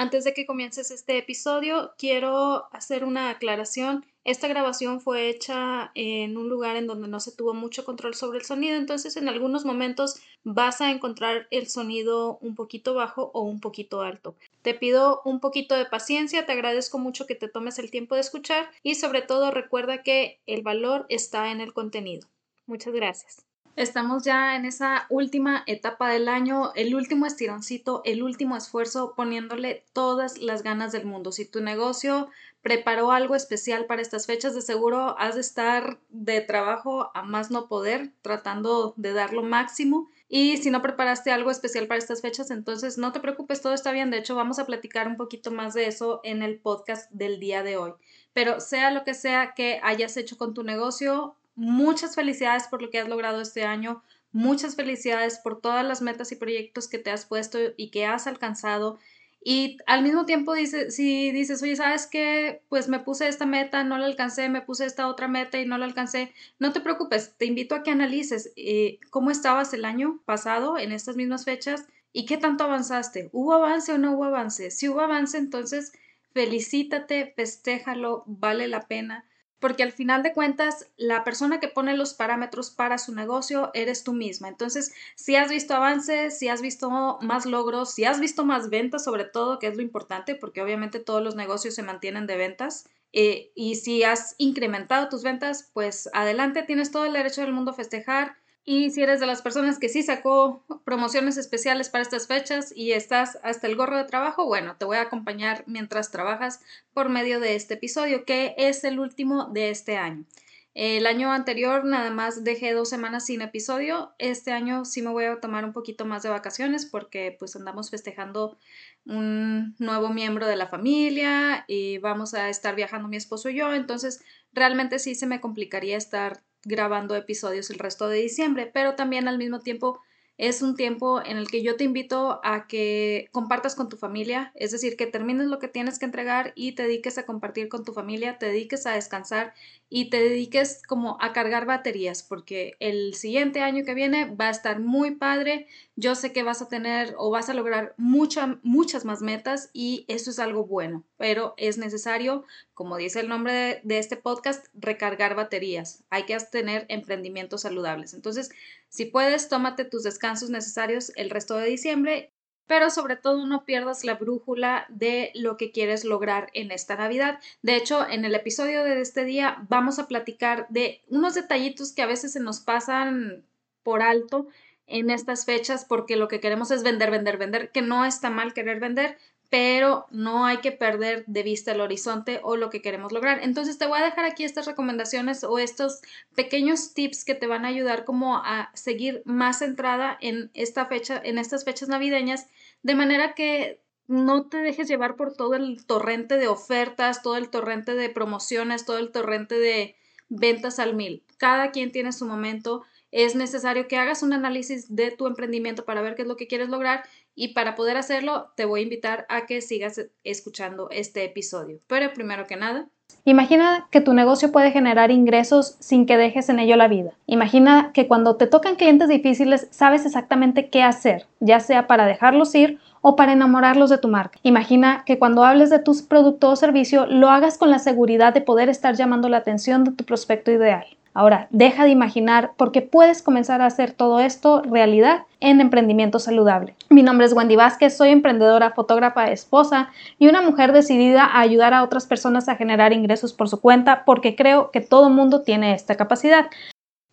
Antes de que comiences este episodio, quiero hacer una aclaración. Esta grabación fue hecha en un lugar en donde no se tuvo mucho control sobre el sonido, entonces en algunos momentos vas a encontrar el sonido un poquito bajo o un poquito alto. Te pido un poquito de paciencia, te agradezco mucho que te tomes el tiempo de escuchar y sobre todo recuerda que el valor está en el contenido. Muchas gracias. Estamos ya en esa última etapa del año, el último estironcito, el último esfuerzo, poniéndole todas las ganas del mundo. Si tu negocio preparó algo especial para estas fechas, de seguro has de estar de trabajo a más no poder, tratando de dar lo máximo. Y si no preparaste algo especial para estas fechas, entonces no te preocupes, todo está bien. De hecho, vamos a platicar un poquito más de eso en el podcast del día de hoy. Pero sea lo que sea que hayas hecho con tu negocio, Muchas felicidades por lo que has logrado este año. Muchas felicidades por todas las metas y proyectos que te has puesto y que has alcanzado. Y al mismo tiempo dices, si dices, oye, ¿sabes qué? Pues me puse esta meta, no la alcancé, me puse esta otra meta y no la alcancé. No te preocupes, te invito a que analices eh, cómo estabas el año pasado en estas mismas fechas y qué tanto avanzaste. ¿Hubo avance o no hubo avance? Si hubo avance, entonces felicítate, festéjalo, vale la pena porque al final de cuentas la persona que pone los parámetros para su negocio eres tú misma. Entonces, si has visto avances, si has visto más logros, si has visto más ventas sobre todo, que es lo importante, porque obviamente todos los negocios se mantienen de ventas, eh, y si has incrementado tus ventas, pues adelante, tienes todo el derecho del mundo a festejar y si eres de las personas que sí sacó promociones especiales para estas fechas y estás hasta el gorro de trabajo, bueno, te voy a acompañar mientras trabajas por medio de este episodio, que es el último de este año. El año anterior nada más dejé dos semanas sin episodio. Este año sí me voy a tomar un poquito más de vacaciones porque pues andamos festejando un nuevo miembro de la familia y vamos a estar viajando mi esposo y yo. Entonces realmente sí se me complicaría estar grabando episodios el resto de diciembre, pero también al mismo tiempo es un tiempo en el que yo te invito a que compartas con tu familia, es decir, que termines lo que tienes que entregar y te dediques a compartir con tu familia, te dediques a descansar y te dediques como a cargar baterías, porque el siguiente año que viene va a estar muy padre. Yo sé que vas a tener o vas a lograr muchas más metas y eso es algo bueno, pero es necesario, como dice el nombre de, este podcast, recargar baterías. Hay que tener emprendimientos saludables. Entonces, si puedes, tómate tus descansos necesarios el resto de diciembre pero sobre todo no pierdas la brújula de lo que quieres lograr en esta Navidad. De hecho, en el episodio de este día vamos a platicar de unos detallitos que a veces se nos pasan por alto en estas fechas porque lo que queremos es vender, vender, vender, que no está mal querer vender, pero no hay que perder de vista el horizonte o lo que queremos lograr. Entonces te voy a dejar aquí estas recomendaciones o estos pequeños tips que te van a ayudar como a seguir más centrada en esta fecha, en estas fechas navideñas, de manera que no te dejes llevar por todo el torrente de ofertas, todo el torrente de promociones, todo el torrente de ventas al mil. Cada quien tiene su momento. Es necesario que hagas un análisis de tu emprendimiento para ver qué es lo que quieres lograr y para poder hacerlo, te voy a invitar a que sigas escuchando este episodio. Pero primero que nada, Imagina que tu negocio puede generar ingresos sin que dejes en ello la vida. Imagina que cuando te tocan clientes difíciles sabes exactamente qué hacer, ya sea para dejarlos ir o para enamorarlos de tu marca. Imagina que cuando hables de tu producto o servicio lo hagas con la seguridad de poder estar llamando la atención de tu prospecto ideal. Ahora, deja de imaginar porque puedes comenzar a hacer todo esto realidad en emprendimiento saludable. Mi nombre es Wendy Vázquez, soy emprendedora, fotógrafa, esposa y una mujer decidida a ayudar a otras personas a generar ingresos por su cuenta porque creo que todo mundo tiene esta capacidad.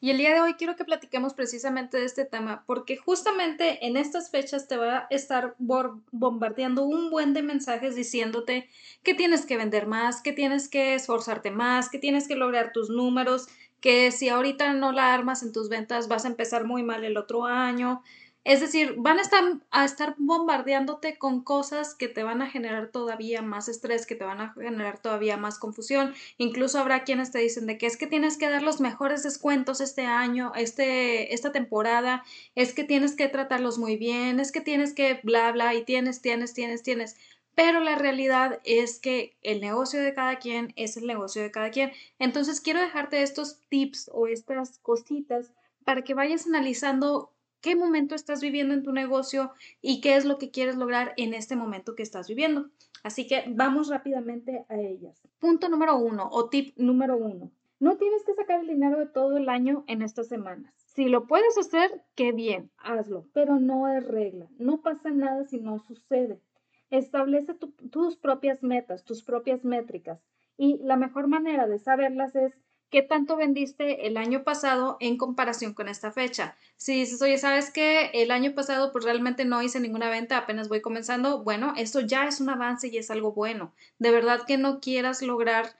Y el día de hoy quiero que platiquemos precisamente de este tema porque justamente en estas fechas te va a estar bombardeando un buen de mensajes diciéndote que tienes que vender más, que tienes que esforzarte más, que tienes que lograr tus números, que si ahorita no la armas en tus ventas vas a empezar muy mal el otro año. Es decir, van a estar, a estar bombardeándote con cosas que te van a generar todavía más estrés, que te van a generar todavía más confusión. Incluso habrá quienes te dicen de que es que tienes que dar los mejores descuentos este año, este, esta temporada, es que tienes que tratarlos muy bien, es que tienes que bla, bla, y tienes, tienes, tienes, tienes pero la realidad es que el negocio de cada quien es el negocio de cada quien. Entonces quiero dejarte estos tips o estas cositas para que vayas analizando qué momento estás viviendo en tu negocio y qué es lo que quieres lograr en este momento que estás viviendo. Así que vamos rápidamente a ellas. Punto número uno o tip número uno. No tienes que sacar el dinero de todo el año en estas semanas. Si lo puedes hacer, qué bien, hazlo, pero no es regla. No pasa nada si no sucede. Establece tus propias metas, tus propias métricas. Y la mejor manera de saberlas es qué tanto vendiste el año pasado en comparación con esta fecha. Si dices, oye, ¿sabes qué? El año pasado pues realmente no hice ninguna venta, apenas voy comenzando. Bueno, eso ya es un avance y es algo bueno. De verdad que no quieras lograr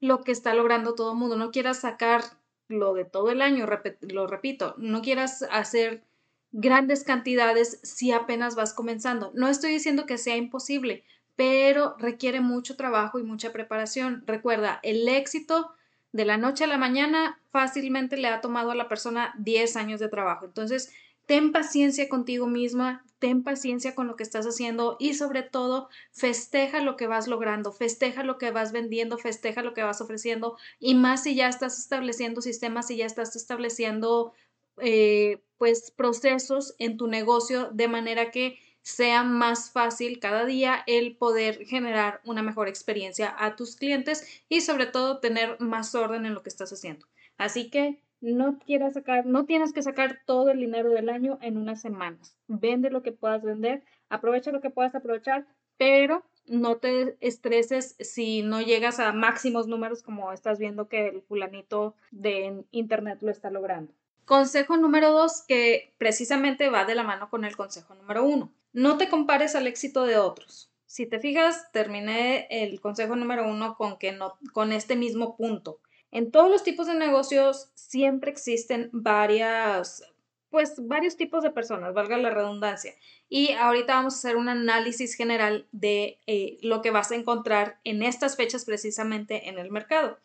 lo que está logrando todo el mundo, no quieras sacar lo de todo el año, lo repito, no quieras hacer grandes cantidades si apenas vas comenzando. No estoy diciendo que sea imposible, pero requiere mucho trabajo y mucha preparación. Recuerda, el éxito de la noche a la mañana fácilmente le ha tomado a la persona 10 años de trabajo. Entonces, ten paciencia contigo misma, ten paciencia con lo que estás haciendo y sobre todo festeja lo que vas logrando, festeja lo que vas vendiendo, festeja lo que vas ofreciendo y más si ya estás estableciendo sistemas, si ya estás estableciendo eh, pues procesos en tu negocio de manera que sea más fácil cada día el poder generar una mejor experiencia a tus clientes y sobre todo tener más orden en lo que estás haciendo. Así que no quieras sacar, no tienes que sacar todo el dinero del año en unas semanas. Vende lo que puedas vender, aprovecha lo que puedas aprovechar, pero no te estreses si no llegas a máximos números como estás viendo que el fulanito de internet lo está logrando. Consejo número dos, que precisamente va de la mano con el consejo número uno. No te compares al éxito de otros. Si te fijas, terminé el consejo número uno con que no, con este mismo punto. En todos los tipos de negocios siempre existen varias, pues varios tipos de personas, valga la redundancia. Y ahorita vamos a hacer un análisis general de eh, lo que vas a encontrar en estas fechas precisamente en el mercado.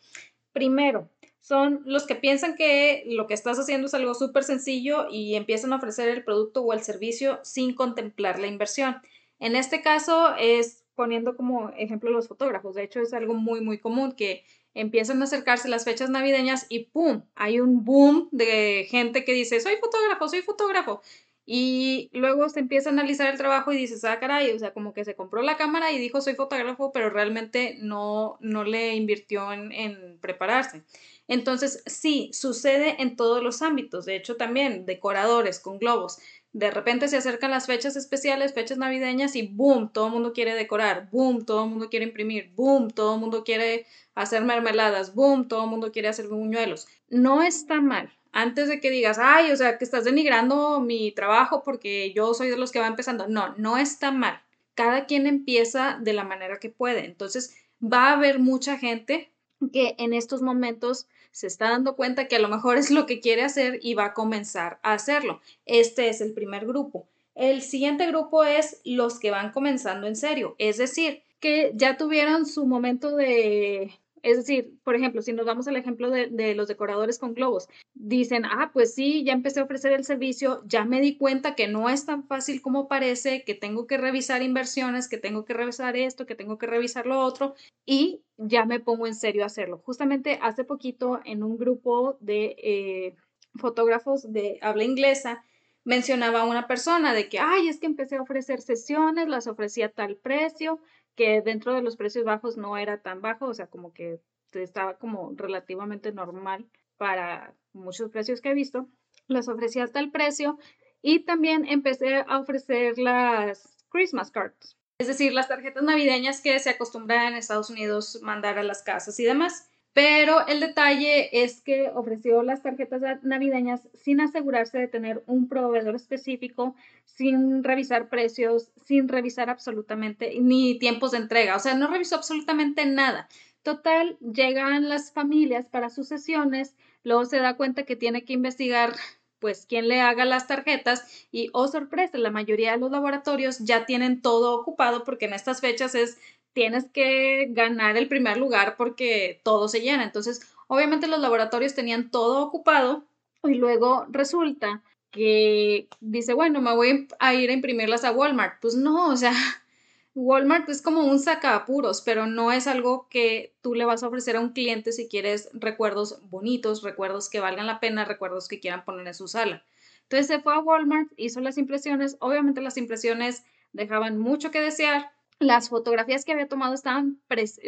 Primero, son los que piensan que lo que estás haciendo es algo súper sencillo y empiezan a ofrecer el producto o el servicio sin contemplar la inversión. En este caso es poniendo como ejemplo los fotógrafos. De hecho, es algo muy, muy común que empiezan a acercarse las fechas navideñas y ¡pum! Hay un boom de gente que dice, soy fotógrafo, soy fotógrafo. Y luego se empieza a analizar el trabajo y dices, ah, caray, o sea, como que se compró la cámara y dijo, soy fotógrafo, pero realmente no, no le invirtió en, en prepararse. Entonces, sí, sucede en todos los ámbitos. De hecho, también decoradores con globos de repente se acercan las fechas especiales, fechas navideñas y boom, todo el mundo quiere decorar, boom, todo el mundo quiere imprimir, boom, todo el mundo quiere hacer mermeladas, boom, todo el mundo quiere hacer buñuelos. No está mal. Antes de que digas, ay, o sea, que estás denigrando mi trabajo porque yo soy de los que va empezando. No, no está mal. Cada quien empieza de la manera que puede. Entonces, va a haber mucha gente que en estos momentos se está dando cuenta que a lo mejor es lo que quiere hacer y va a comenzar a hacerlo. Este es el primer grupo. El siguiente grupo es los que van comenzando en serio, es decir, que ya tuvieron su momento de es decir, por ejemplo, si nos vamos al ejemplo de, los decoradores con globos, dicen, ah, pues sí, ya empecé a ofrecer el servicio, ya me di cuenta que no es tan fácil como parece, que tengo que revisar inversiones, que tengo que revisar esto, que tengo que revisar lo otro, y ya me pongo en serio a hacerlo. Justamente hace poquito en un grupo de eh, fotógrafos de habla inglesa, mencionaba una persona de que, ay, es que empecé a ofrecer sesiones, las ofrecía a tal precio, que dentro de los precios bajos no era tan bajo, o sea, como que estaba como relativamente normal para muchos precios que he visto. Las ofrecía hasta el precio y también empecé a ofrecer las Christmas cards, es decir, las tarjetas navideñas que se acostumbran en Estados Unidos mandar a las casas y demás. Pero el detalle es que ofreció las tarjetas navideñas sin asegurarse de tener un proveedor específico, sin revisar precios, sin revisar absolutamente ni tiempos de entrega. O sea, no revisó absolutamente nada. Total, llegan las familias para sus sesiones, luego se da cuenta que tiene que investigar pues quién le haga las tarjetas y oh sorpresa, la mayoría de los laboratorios ya tienen todo ocupado porque en estas fechas es tienes que ganar el primer lugar porque todo se llena. Entonces, obviamente los laboratorios tenían todo ocupado y luego resulta que dice, bueno, me voy a ir a imprimirlas a Walmart. Pues no, o sea, Walmart es como un sacapuros, pero no es algo que tú le vas a ofrecer a un cliente si quieres recuerdos bonitos, recuerdos que valgan la pena, recuerdos que quieran poner en su sala. Entonces se fue a Walmart, hizo las impresiones, obviamente las impresiones dejaban mucho que desear, las fotografías que había tomado estaban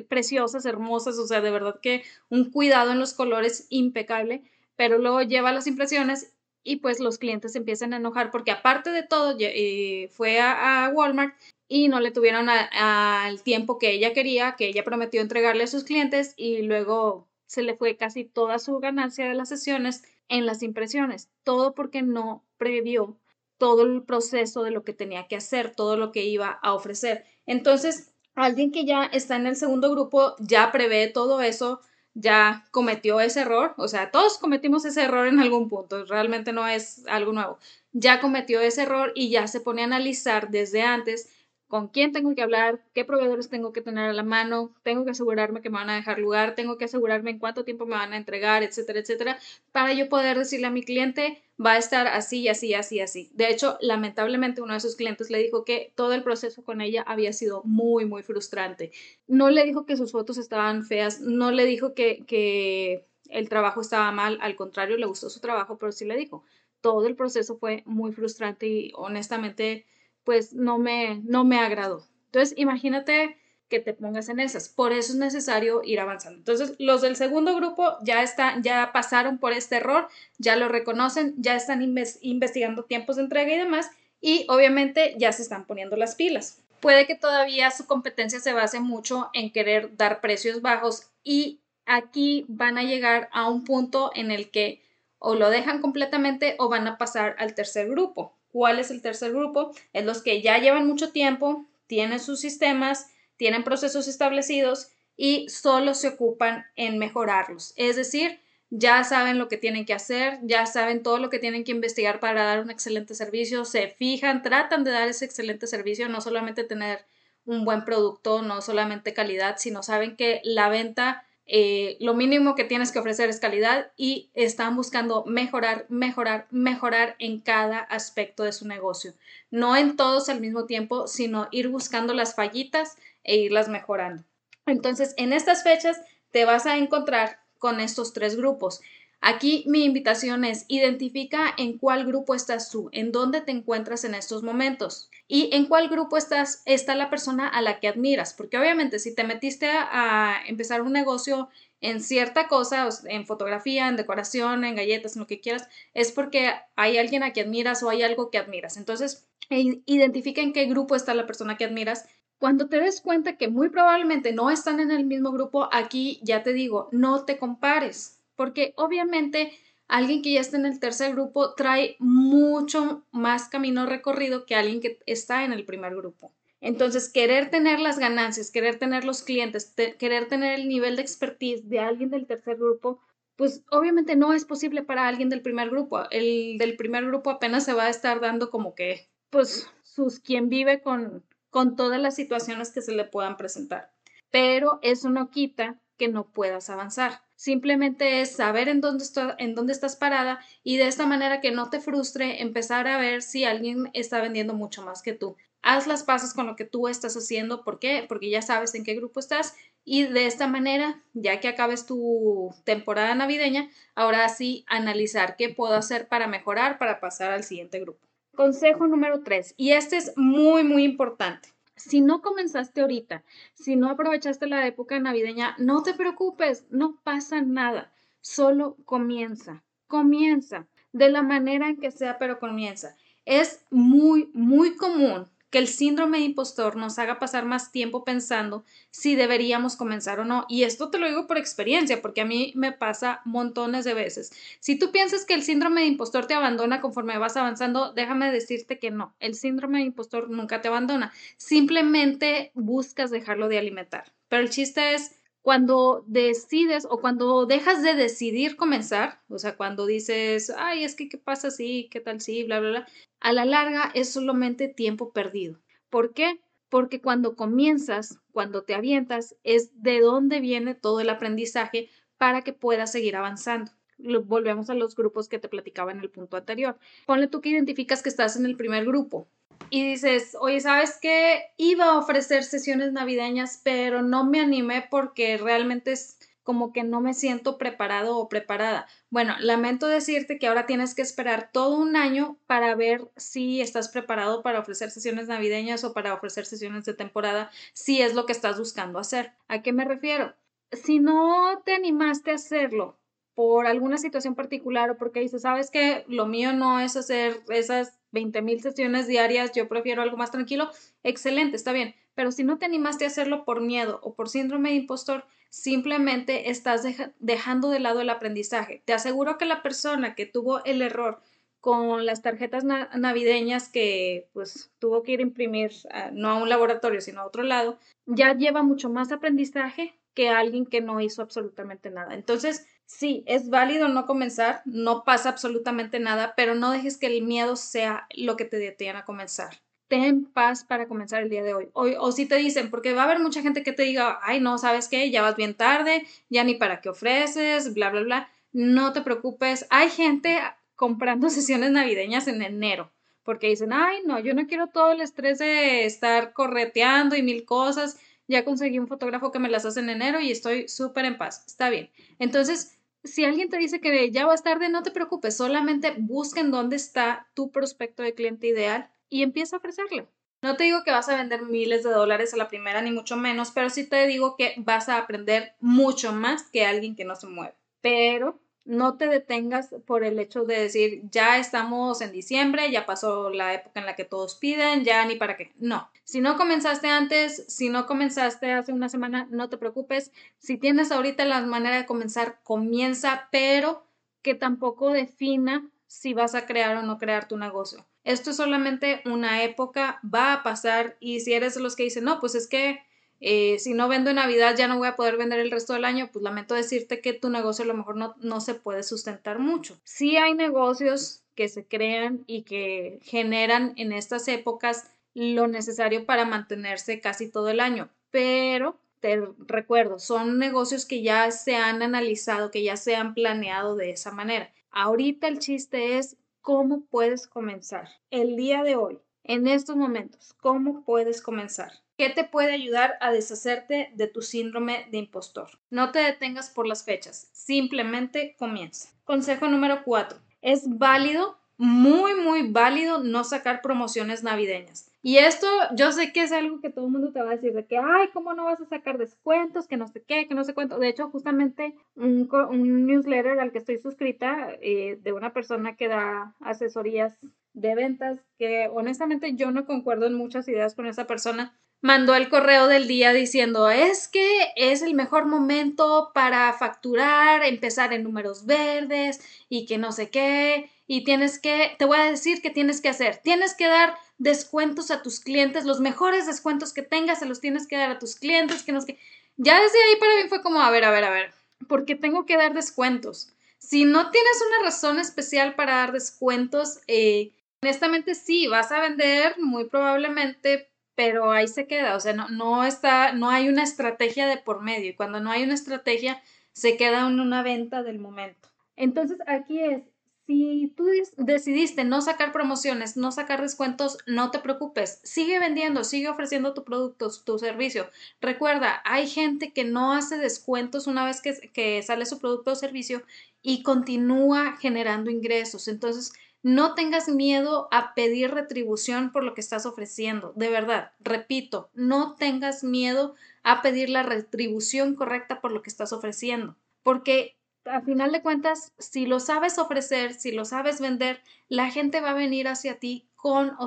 preciosas, hermosas, o sea, de verdad que un cuidado en los colores impecable, pero luego lleva las impresiones y pues los clientes empiezan a enojar porque aparte de todo eh, fue a, Walmart y no le tuvieron al tiempo que ella quería, que ella prometió entregarle a sus clientes y luego se le fue casi toda su ganancia de las sesiones en las impresiones, todo porque no previó todo el proceso de lo que tenía que hacer, todo lo que iba a ofrecer. Entonces, alguien que ya está en el segundo grupo ya prevé todo eso, ya cometió ese error, o sea, todos cometimos ese error en algún punto, realmente no es algo nuevo, ya cometió ese error y ya se pone a analizar desde antes con quién tengo que hablar, qué proveedores tengo que tener a la mano, tengo que asegurarme que me van a dejar lugar, tengo que asegurarme en cuánto tiempo me van a entregar, etcétera, etcétera, para yo poder decirle a mi cliente, va a estar así, así, así, así. De hecho, lamentablemente uno de sus clientes le dijo que todo el proceso con ella había sido muy, muy frustrante. No le dijo que sus fotos estaban feas, no le dijo que, que el trabajo estaba mal, al contrario, le gustó su trabajo, pero sí le dijo, todo el proceso fue muy frustrante y honestamente pues no me, no me agradó. Entonces, imagínate que te pongas en esas. Por eso es necesario ir avanzando. Entonces, los del segundo grupo ya están, ya pasaron por este error, ya lo reconocen, ya están investigando tiempos de entrega y demás, y obviamente ya se están poniendo las pilas. Puede que todavía su competencia se base mucho en querer dar precios bajos y aquí van a llegar a un punto en el que o lo dejan completamente o van a pasar al tercer grupo. ¿Cuál es el tercer grupo? Es los que ya llevan mucho tiempo, tienen sus sistemas, tienen procesos establecidos y solo se ocupan en mejorarlos. Es decir, ya saben lo que tienen que hacer, ya saben todo lo que tienen que investigar para dar un excelente servicio, se fijan, tratan de dar ese excelente servicio, no solamente tener un buen producto, no solamente calidad, sino saben que la venta eh, lo mínimo que tienes que ofrecer es calidad y están buscando mejorar, mejorar, mejorar en cada aspecto de su negocio. No en todos al mismo tiempo, sino ir buscando las fallitas e irlas mejorando. Entonces, en estas fechas te vas a encontrar con estos tres grupos. Aquí mi invitación es identifica en cuál grupo estás tú, en dónde te encuentras en estos momentos y en cuál grupo estás, está la persona a la que admiras, porque obviamente si te metiste a, empezar un negocio en cierta cosa, en fotografía, en decoración, en galletas, en lo que quieras, es porque hay alguien a quien admiras o hay algo que admiras. Entonces, identifica en qué grupo está la persona que admiras cuando te des cuenta que muy probablemente no están en el mismo grupo, aquí ya te digo, no te compares porque obviamente alguien que ya está en el tercer grupo trae mucho más camino recorrido que alguien que está en el primer grupo. Entonces, querer tener las ganancias, querer tener los clientes, querer tener el nivel de expertise de alguien del tercer grupo, pues obviamente no es posible para alguien del primer grupo. El del primer grupo apenas se va a estar dando como que, pues, sus quien vive con, con todas las situaciones que se le puedan presentar. Pero eso no quita que no puedas avanzar. Simplemente es saber en dónde, en dónde estás parada y de esta manera que no te frustre empezar a ver si alguien está vendiendo mucho más que tú. Haz las pasos con lo que tú estás haciendo. ¿Por qué? Porque ya sabes en qué grupo estás y de esta manera, ya que acabes tu temporada navideña, ahora sí analizar qué puedo hacer para mejorar, para pasar al siguiente grupo. Consejo número 3, y este es muy, muy importante. Si no comenzaste ahorita, si no aprovechaste la época navideña, no te preocupes, no pasa nada. Solo comienza, comienza de la manera en que sea, pero comienza. Es muy, muy común que el síndrome de impostor nos haga pasar más tiempo pensando si deberíamos comenzar o no. Y esto te lo digo por experiencia, porque a mí me pasa montones de veces. Si tú piensas que el síndrome de impostor te abandona conforme vas avanzando, déjame decirte que no, el síndrome de impostor nunca te abandona. Simplemente buscas dejarlo de alimentar. Pero el chiste es cuando decides o cuando dejas de decidir comenzar, o sea, cuando dices, ay, es que qué pasa si, qué tal si, bla, bla, bla, a la larga es solamente tiempo perdido. ¿Por qué? Porque cuando comienzas, cuando te avientas, es de dónde viene todo el aprendizaje para que puedas seguir avanzando. Volvemos a los grupos que te platicaba en el punto anterior. Ponle tú que identificas que estás en el primer grupo y dices, oye, ¿sabes qué? Iba a ofrecer sesiones navideñas, pero no me animé porque realmente es como que no me siento preparado o preparada. Bueno, lamento decirte que ahora tienes que esperar todo un año para ver si estás preparado para ofrecer sesiones navideñas o para ofrecer sesiones de temporada, si es lo que estás buscando hacer. ¿A qué me refiero? Si no te animaste a hacerlo por alguna situación particular o porque dices, sabes que lo mío no es hacer esas 20 mil sesiones diarias, yo prefiero algo más tranquilo, excelente, está bien. Pero si no te animaste a hacerlo por miedo o por síndrome de impostor, simplemente estás dejando de lado el aprendizaje. Te aseguro que la persona que tuvo el error con las tarjetas navideñas que pues tuvo que ir a imprimir no a un laboratorio sino a otro lado, ya lleva mucho más aprendizaje que alguien que no hizo absolutamente nada. Entonces, sí, es válido no comenzar, no pasa absolutamente nada, pero no dejes que el miedo sea lo que te detenga a comenzar ten paz para comenzar el día de hoy. O, si te dicen, porque va a haber mucha gente que te diga, ay, no, ¿sabes qué? Ya vas bien tarde, ya ni para qué ofreces, bla, bla, bla. No te preocupes. Hay gente comprando sesiones navideñas en enero, porque dicen, ay, no, yo no quiero todo el estrés de estar correteando y mil cosas. Ya conseguí un fotógrafo que me las hace en enero y estoy súper en paz. Está bien. Entonces, si alguien te dice que ya vas tarde, no te preocupes, solamente busquen dónde está tu prospecto de cliente ideal y empieza a ofrecerle. No te digo que vas a vender miles de dólares a la primera, ni mucho menos, pero sí te digo que vas a aprender mucho más que alguien que no se mueve. Pero no te detengas por el hecho de decir, ya estamos en diciembre, ya pasó la época en la que todos piden, ya ni para qué. No, si no comenzaste antes, si no comenzaste hace una semana, no te preocupes. Si tienes ahorita la manera de comenzar, comienza, pero que tampoco defina si vas a crear o no crear tu negocio. Esto es solamente una época, va a pasar y si eres de los que dicen, no, pues es que eh, si no vendo en Navidad ya no voy a poder vender el resto del año, pues lamento decirte que tu negocio a lo mejor no, no se puede sustentar mucho. Sí hay negocios que se crean y que generan en estas épocas lo necesario para mantenerse casi todo el año, pero te recuerdo, son negocios que ya se han analizado, que ya se han planeado de esa manera. Ahorita el chiste es cómo puedes comenzar. El día de hoy, en estos momentos, ¿cómo puedes comenzar? ¿Qué te puede ayudar a deshacerte de tu síndrome de impostor? No te detengas por las fechas, simplemente comienza. Consejo número 4. Es válido, muy, muy válido no sacar promociones navideñas. Y esto yo sé que es algo que todo el mundo te va a decir de que, ay, ¿cómo no vas a sacar descuentos? Que no sé qué, que no sé cuánto. De hecho, justamente un, un newsletter al que estoy suscrita eh, de una persona que da asesorías de ventas, que honestamente yo no concuerdo en muchas ideas con esa persona, mandó el correo del día diciendo, es que es el mejor momento para facturar, empezar en números verdes y que no sé qué, y tienes que, te voy a decir que tienes que hacer, tienes que dar descuentos a tus clientes, los mejores descuentos que tengas se los tienes que dar a tus clientes, que nos que ya desde ahí para mí fue como, a ver, a ver, a ver, ¿por qué tengo que dar descuentos? Si no tienes una razón especial para dar descuentos, eh, honestamente sí, vas a vender muy probablemente, pero ahí se queda, o sea, no, no está, no hay una estrategia de por medio y cuando no hay una estrategia se queda en una venta del momento. Entonces aquí es, si tú decidiste no sacar promociones, no sacar descuentos, no te preocupes. Sigue vendiendo, sigue ofreciendo tu producto, tu servicio. Recuerda, hay gente que no hace descuentos una vez que, que sale su producto o servicio y continúa generando ingresos. Entonces, no tengas miedo a pedir retribución por lo que estás ofreciendo. De verdad, repito, no tengas miedo a pedir la retribución correcta por lo que estás ofreciendo. Porque a final de cuentas, si lo sabes ofrecer, si lo sabes vender, la gente va a venir hacia ti con o,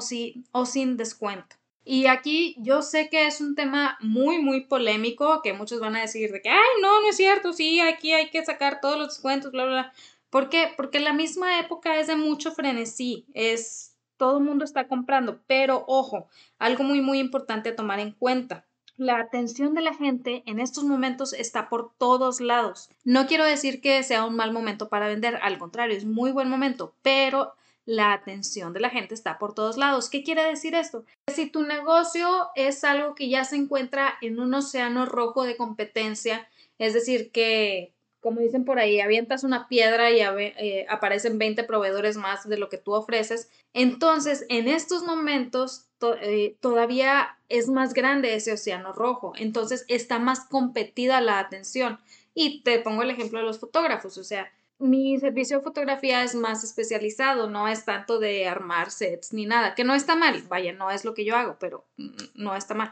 o sin descuento. Y aquí yo sé que es un tema muy, muy polémico, que muchos van a decir de que, ay, no, no es cierto, sí, aquí hay que sacar todos los descuentos, bla, bla, bla. ¿Por qué? Porque la misma época es de mucho frenesí, es, todo el mundo está comprando, pero ojo, algo muy, muy importante a tomar en cuenta la atención de la gente en estos momentos está por todos lados. No quiero decir que sea un mal momento para vender, al contrario, es muy buen momento, pero la atención de la gente está por todos lados. ¿Qué quiere decir esto? Si tu negocio es algo que ya se encuentra en un océano rojo de competencia, es decir, que como dicen por ahí, avientas una piedra y eh, aparecen 20 proveedores más de lo que tú ofreces. Entonces, en estos momentos eh, todavía es más grande ese océano rojo, entonces está más competida la atención. Y te pongo el ejemplo de los fotógrafos, o sea, mi servicio de fotografía es más especializado, no es tanto de armar sets ni nada, que no está mal, vaya, no es lo que yo hago, pero no está mal.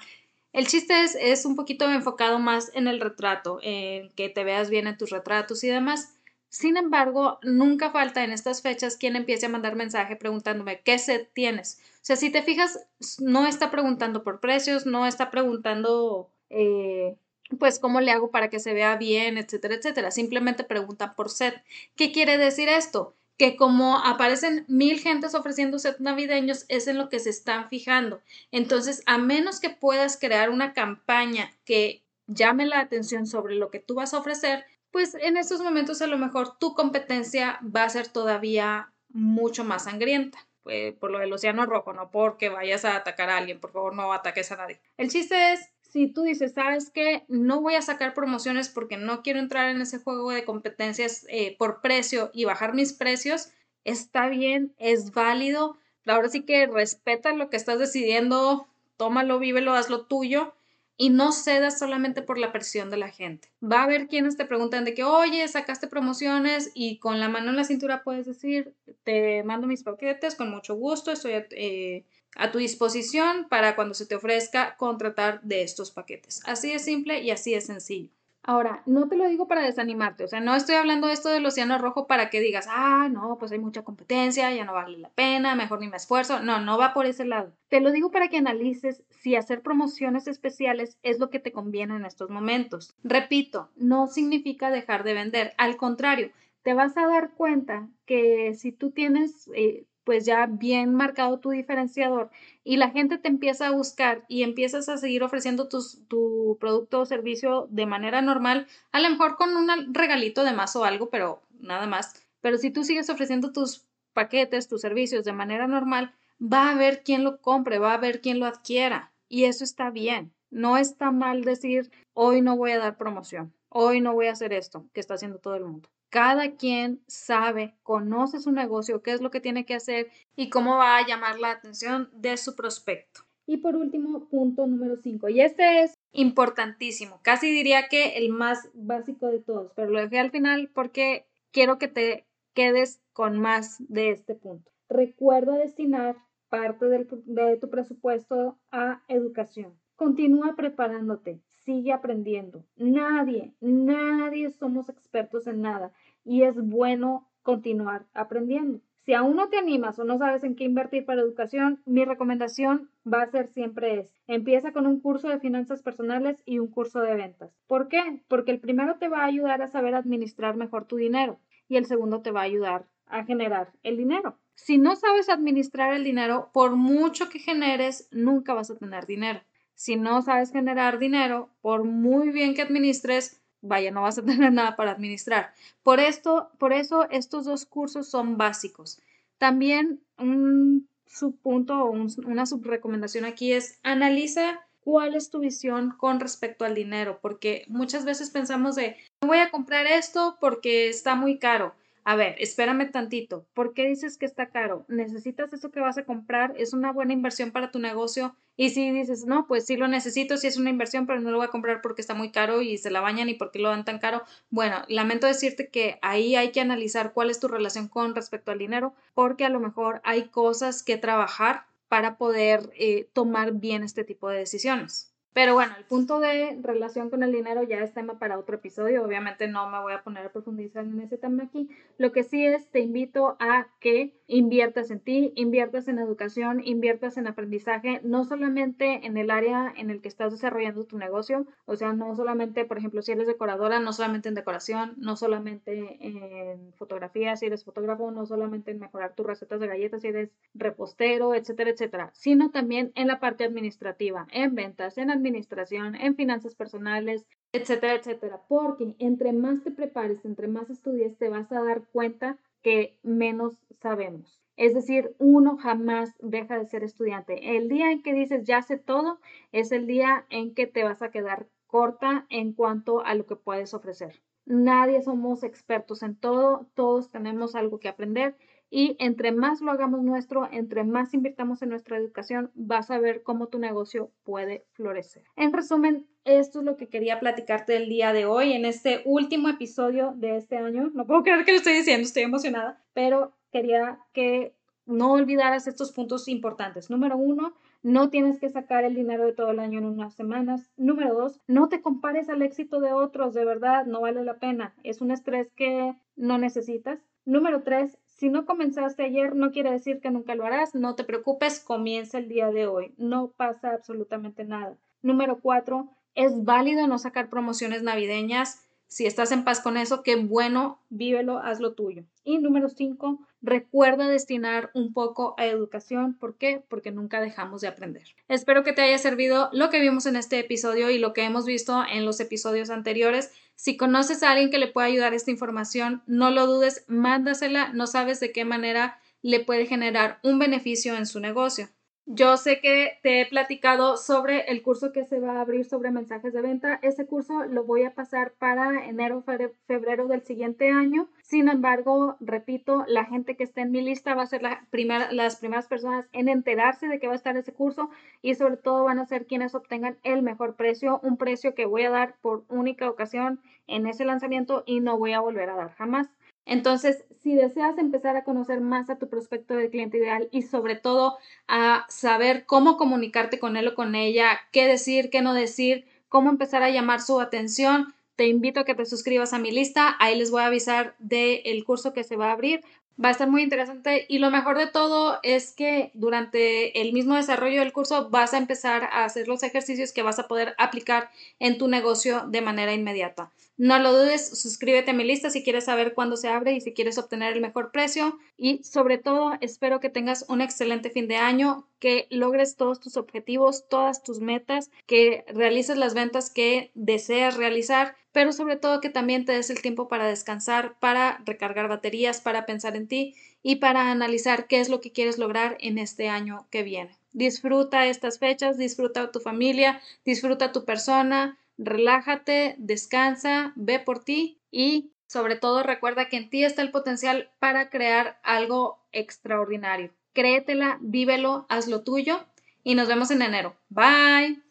El chiste es, es un poquito enfocado más en el retrato, en que te veas bien en tus retratos y demás. Sin embargo, nunca falta en estas fechas quien empiece a mandar mensaje preguntándome qué set tienes. O sea, si te fijas, no está preguntando por precios, no está preguntando eh, pues cómo le hago para que se vea bien, etcétera, etcétera. Simplemente pregunta por set. ¿Qué quiere decir esto? Que como aparecen mil gentes ofreciendo set navideños, es en lo que se están fijando. Entonces, a menos que puedas crear una campaña que llame la atención sobre lo que tú vas a ofrecer, pues en estos momentos a lo mejor tu competencia va a ser todavía mucho más sangrienta. Pues, por lo del océano rojo, no porque vayas a atacar a alguien, por favor no ataques a nadie. El chiste es si tú dices, sabes que no voy a sacar promociones porque no quiero entrar en ese juego de competencias eh, por precio y bajar mis precios, está bien, es válido. Ahora sí que respeta lo que estás decidiendo, tómalo, vívelo, hazlo tuyo y no cedas solamente por la presión de la gente. Va a haber quienes te preguntan de que, oye, sacaste promociones y con la mano en la cintura puedes decir, te mando mis paquetes con mucho gusto, estoy... Eh, a tu disposición para cuando se te ofrezca contratar de estos paquetes. Así de simple y así de sencillo. Ahora, no te lo digo para desanimarte, o sea, no estoy hablando de esto del océano rojo para que digas, ah, no, pues hay mucha competencia, ya no vale la pena, mejor ni me esfuerzo. No, no va por ese lado. Te lo digo para que analices si hacer promociones especiales es lo que te conviene en estos momentos. Repito, no significa dejar de vender, al contrario, te vas a dar cuenta que si tú tienes eh, pues ya bien marcado tu diferenciador y la gente te empieza a buscar y empiezas a seguir ofreciendo tu producto o servicio de manera normal, a lo mejor con un regalito de más o algo, pero nada más. Pero si tú sigues ofreciendo tus paquetes, tus servicios de manera normal, va a haber quien lo compre, va a haber quien lo adquiera y eso está bien. No está mal decir, hoy no voy a dar promoción, hoy no voy a hacer esto que está haciendo todo el mundo. Cada quien sabe, conoce su negocio, qué es lo que tiene que hacer y cómo va a llamar la atención de su prospecto. Y por último, punto número 5. Y este es importantísimo. Casi diría que el más básico de todos, pero lo dejé al final porque quiero que te quedes con más de este punto. Recuerda destinar parte de tu presupuesto a educación. Continúa preparándote sigue aprendiendo. Nadie, nadie somos expertos en nada y es bueno continuar aprendiendo. Si aún no te animas o no sabes en qué invertir para educación, mi recomendación va a ser siempre es, empieza con un curso de finanzas personales y un curso de ventas. ¿Por qué? Porque el primero te va a ayudar a saber administrar mejor tu dinero y el segundo te va a ayudar a generar el dinero. Si no sabes administrar el dinero, por mucho que generes, nunca vas a tener dinero si no sabes generar dinero, por muy bien que administres, vaya, no vas a tener nada para administrar. Por esto, por eso estos dos cursos son básicos. También un subpunto o una subrecomendación aquí es analiza cuál es tu visión con respecto al dinero, porque muchas veces pensamos de, voy a comprar esto porque está muy caro a ver, espérame tantito, ¿por qué dices que está caro? ¿Necesitas eso que vas a comprar? ¿Es una buena inversión para tu negocio? Y si dices, no, pues sí lo necesito, sí es una inversión, pero no lo voy a comprar porque está muy caro y se la bañan y por qué lo dan tan caro. Bueno, lamento decirte que ahí hay que analizar cuál es tu relación con respecto al dinero, porque a lo mejor hay cosas que trabajar para poder eh, tomar bien este tipo de decisiones. Pero bueno, el punto de relación con el dinero ya es tema para otro episodio. Obviamente no me voy a poner a profundizar en ese tema aquí. Lo que sí es, te invito a que inviertas en ti, inviertas en educación, inviertas en aprendizaje, no solamente en el área en el que estás desarrollando tu negocio, o sea, no solamente, por ejemplo, si eres decoradora, no solamente en decoración, no solamente en fotografía, si eres fotógrafo, no solamente en mejorar tus recetas de galletas, si eres repostero, etcétera, etcétera, sino también en la parte administrativa, en ventas, en administración, en finanzas personales, etcétera, etcétera, porque entre más te prepares, entre más estudies, te vas a dar cuenta que menos sabemos. Es decir, uno jamás deja de ser estudiante. El día en que dices ya sé todo es el día en que te vas a quedar corta en cuanto a lo que puedes ofrecer. Nadie somos expertos en todo, todos tenemos algo que aprender y entre más lo hagamos nuestro, entre más invirtamos en nuestra educación, vas a ver cómo tu negocio puede florecer. En resumen, esto es lo que quería platicarte el día de hoy en este último episodio de este año. No puedo creer que lo estoy diciendo, estoy emocionada, pero quería que no olvidaras estos puntos importantes. Número uno, no tienes que sacar el dinero de todo el año en unas semanas. Número dos, no te compares al éxito de otros, de verdad, no vale la pena. Es un estrés que no necesitas. Número tres, si no comenzaste ayer, no quiere decir que nunca lo harás. No te preocupes, comienza el día de hoy. No pasa absolutamente nada. Número cuatro, es válido no sacar promociones navideñas. Si estás en paz con eso, qué bueno, vívelo, haz lo tuyo. Y número cinco, Recuerda destinar un poco a educación. ¿Por qué? Porque nunca dejamos de aprender. Espero que te haya servido lo que vimos en este episodio y lo que hemos visto en los episodios anteriores. Si conoces a alguien que le pueda ayudar esta información, no lo dudes, mándasela. No sabes de qué manera le puede generar un beneficio en su negocio. Yo sé que te he platicado sobre el curso que se va a abrir sobre mensajes de venta. Ese curso lo voy a pasar para enero, febrero del siguiente año. Sin embargo, repito, la gente que esté en mi lista va a ser las primeras personas en enterarse de que va a estar ese curso y sobre todo van a ser quienes obtengan el mejor precio, un precio que voy a dar por única ocasión en ese lanzamiento y no voy a volver a dar jamás. Entonces, si deseas empezar a conocer más a tu prospecto de cliente ideal y sobre todo a saber cómo comunicarte con él o con ella, qué decir, qué no decir, cómo empezar a llamar su atención, te invito a que te suscribas a mi lista. Ahí les voy a avisar del curso que se va a abrir. Va a estar muy interesante y lo mejor de todo es que durante el mismo desarrollo del curso vas a empezar a hacer los ejercicios que vas a poder aplicar en tu negocio de manera inmediata. No lo dudes, suscríbete a mi lista si quieres saber cuándo se abre y si quieres obtener el mejor precio. Y sobre todo, espero que tengas un excelente fin de año, que logres todos tus objetivos, todas tus metas, que realices las ventas que deseas realizar, pero sobre todo que también te des el tiempo para descansar, para recargar baterías, para pensar en ti y para analizar qué es lo que quieres lograr en este año que viene. Disfruta estas fechas, disfruta tu familia, disfruta tu persona, relájate, descansa, ve por ti y sobre todo recuerda que en ti está el potencial para crear algo extraordinario. Créetela, vívelo, haz lo tuyo y nos vemos en enero. Bye.